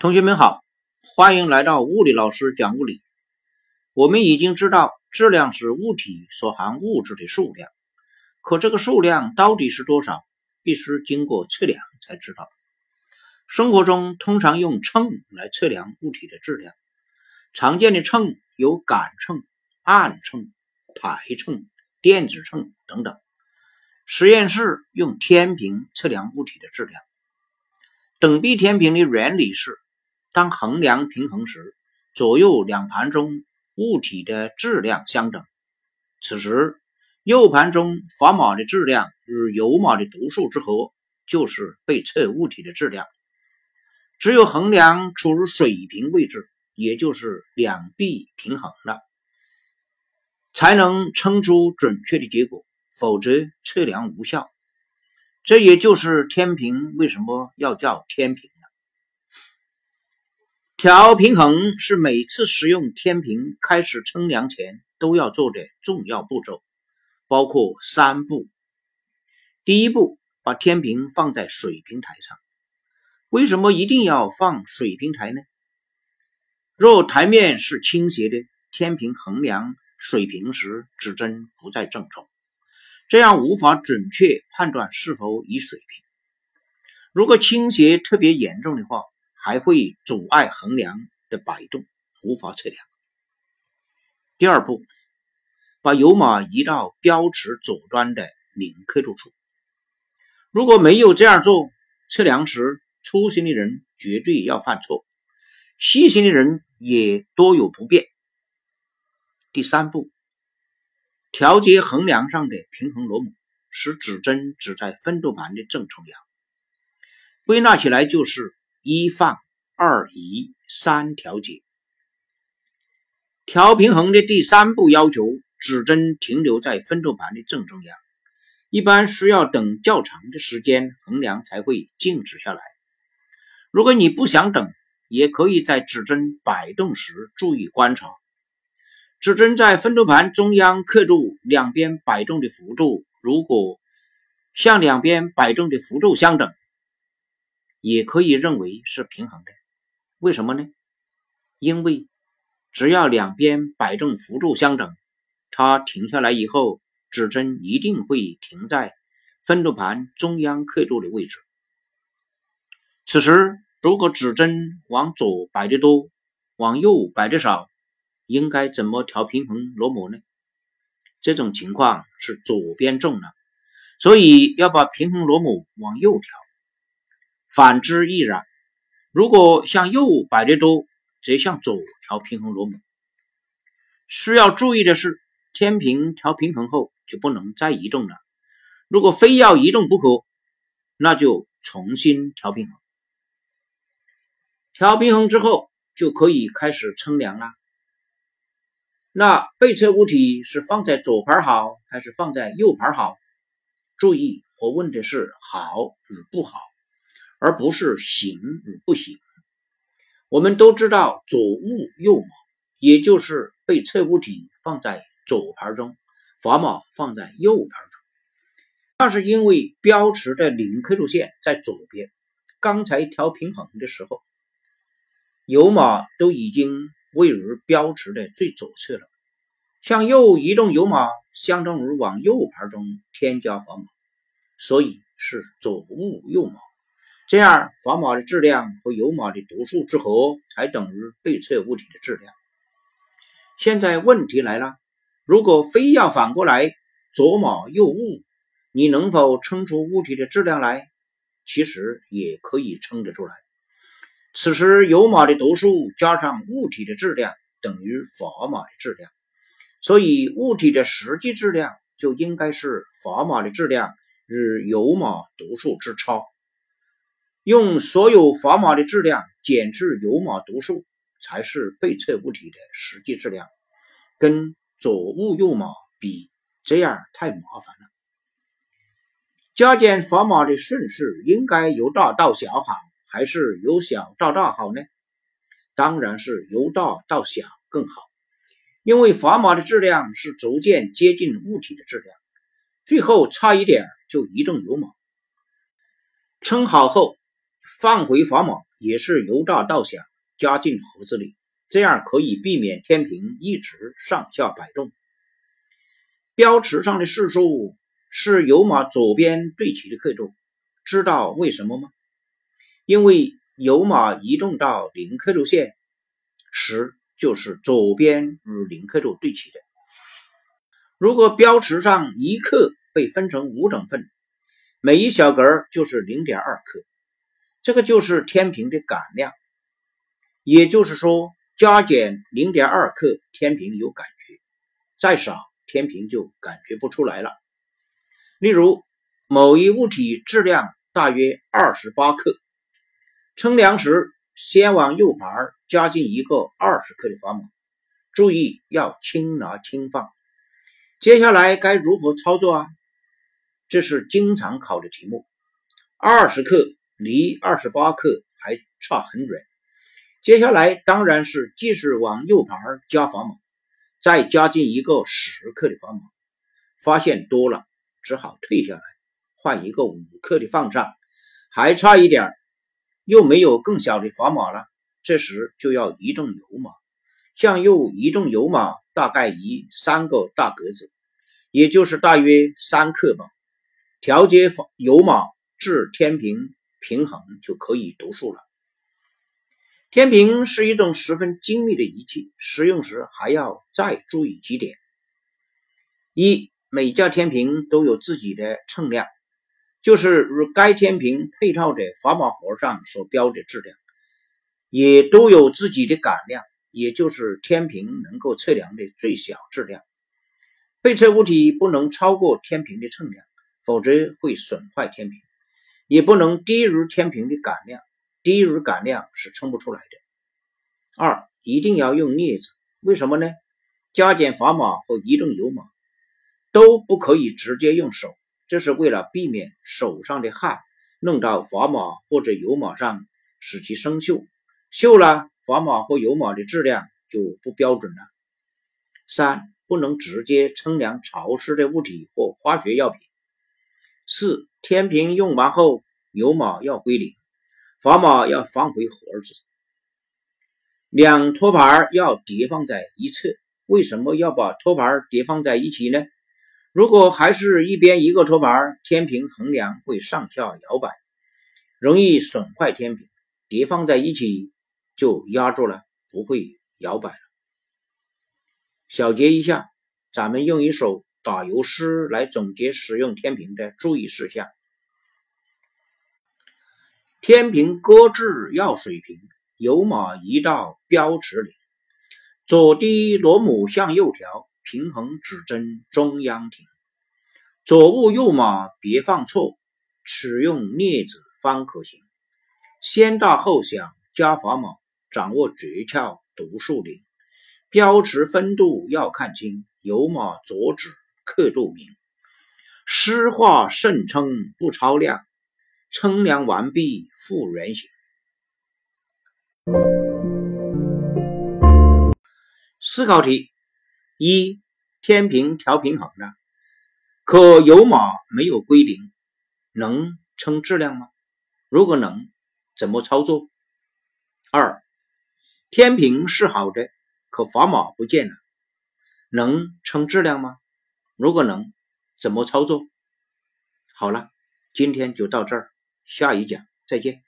同学们好，欢迎来到物理老师讲物理。我们已经知道质量是物体所含物质的数量，可这个数量到底是多少，必须经过测量才知道。生活中通常用秤来测量物体的质量，常见的秤有杆秤、暗秤、台秤、电子秤等等。实验室用天平测量物体的质量。等比天平的原理是。当衡量平衡时，左右两盘中物体的质量相等。此时，右盘中砝码的质量与油码的读数之和，就是被测物体的质量。只有衡量处于水平位置，也就是两臂平衡了，才能称出准确的结果，否则测量无效。这也就是天平为什么要叫天平。调平衡是每次使用天平开始称量前都要做的重要步骤，包括三步。第一步，把天平放在水平台上。为什么一定要放水平台呢？若台面是倾斜的，天平衡量水平时指针不在正中，这样无法准确判断是否已水平。如果倾斜特别严重的话，还会阻碍衡量的摆动，无法测量。第二步，把油码移到标尺左端的零刻度处。如果没有这样做，测量时粗心的人绝对要犯错，细心的人也多有不便。第三步，调节衡量上的平衡螺母，使指针指在分度盘的正中央。归纳起来就是。一放，二移，三调节。调平衡的第三步要求指针停留在分度盘的正中央，一般需要等较长的时间，衡量才会静止下来。如果你不想等，也可以在指针摆动时注意观察，指针在分度盘中央刻度两边摆动的幅度，如果向两边摆动的幅度相等。也可以认为是平衡的，为什么呢？因为只要两边摆动幅度相等，它停下来以后，指针一定会停在分度盘中央刻度的位置。此时，如果指针往左摆的多，往右摆的少，应该怎么调平衡螺母呢？这种情况是左边重了，所以要把平衡螺母往右调。反之亦然。如果向右摆得多，则向左调平衡螺母。需要注意的是，天平调平衡后就不能再移动了。如果非要移动不可，那就重新调平衡。调平衡之后，就可以开始称量了。那被测物体是放在左盘好，还是放在右盘好？注意，我问的是好与不好。而不是行与不行。我们都知道左物右码，也就是被测物体放在左盘中，砝码放在右盘中。那是因为标尺的零刻度线在左边。刚才调平衡的时候，油码都已经位于标尺的最左侧了。向右移动油码，相当于往右盘中添加砝码，所以是左物右码。这样，砝码的质量和油码的读数之和才等于被测物体的质量。现在问题来了，如果非要反过来，左码右物，你能否称出物体的质量来？其实也可以称得出来。此时，油码的读数加上物体的质量等于砝码的质量，所以物体的实际质量就应该是砝码的质量与油码读数之差。用所有砝码的质量减去油码读数，才是被测物体的实际质量。跟左物右码比，这样太麻烦了。加减砝码的顺序应该由大到小好，还是由小到大好呢？当然是由大到小更好，因为砝码的质量是逐渐接近物体的质量，最后差一点就移动油码。称好后。放回砝码也是由大到小，加进盒子里，这样可以避免天平一直上下摆动。标尺上的示数是油码左边对齐的刻度，知道为什么吗？因为油码移动到零刻度线时，就是左边与零刻度对齐的。如果标尺上一克被分成五等份，每一小格就是零点二克，这个就是天平的感量。也就是说，加减零点二克，天平有感觉；再少，天平就感觉不出来了。例如，某一物体质量大约二十八克，称量时先往右盘加进一个二十克的砝码，注意要轻拿轻放。接下来该如何操作啊？这是经常考的题目。二十克离二十八克还差很远。接下来当然是继续往右盘加砝码，再加进一个十克的砝码。发现多了，只好退下来，换一个五克的放上。还差一点，又没有更小的砝码了。这时就要移动油码，向右移动油码，大概移三个大格子，也就是大约三克吧。调节油码至天平平衡就可以读数了。天平是一种十分精密的仪器，使用时还要再注意几点：一、每架天平都有自己的称量，就是与该天平配套的砝码盒上所标的质量，也都有自己的感量，也就是天平能够测量的最小质量。被测物体不能超过天平的称量。否则会损坏天平，也不能低于天平的感量，低于感量是称不出来的。二，一定要用镊子，为什么呢？加减砝码和移动油码都不可以直接用手，这是为了避免手上的汗弄到砝码或者油码上，使其生锈，锈了，砝码或油码的质量就不标准了。三，不能直接称量潮湿的物体或化学药品。四天平用完后，油码要归零，砝码要放回盒子。两托盘要叠放在一侧。为什么要把托盘叠放在一起呢？如果还是一边一个托盘，天平衡量会上下摇摆，容易损坏天平。叠放在一起就压住了，不会摇摆了。小结一下，咱们用一首。打油诗来总结使用天平的注意事项：天平搁置要水平，油码移到标尺里，左低螺母向右调，平衡指针中央停。左物右码别放错，使用镊子方可行。先大后小加砝码，掌握诀窍读数灵。标尺分度要看清，油码左指。刻度名，湿化盛称不超量，称量完毕复原形。思考题：一、天平调平衡了，可有码没有归零，能称质量吗？如果能，怎么操作？二、天平是好的，可砝码不见了，能称质量吗？如果能，怎么操作？好了，今天就到这儿，下一讲再见。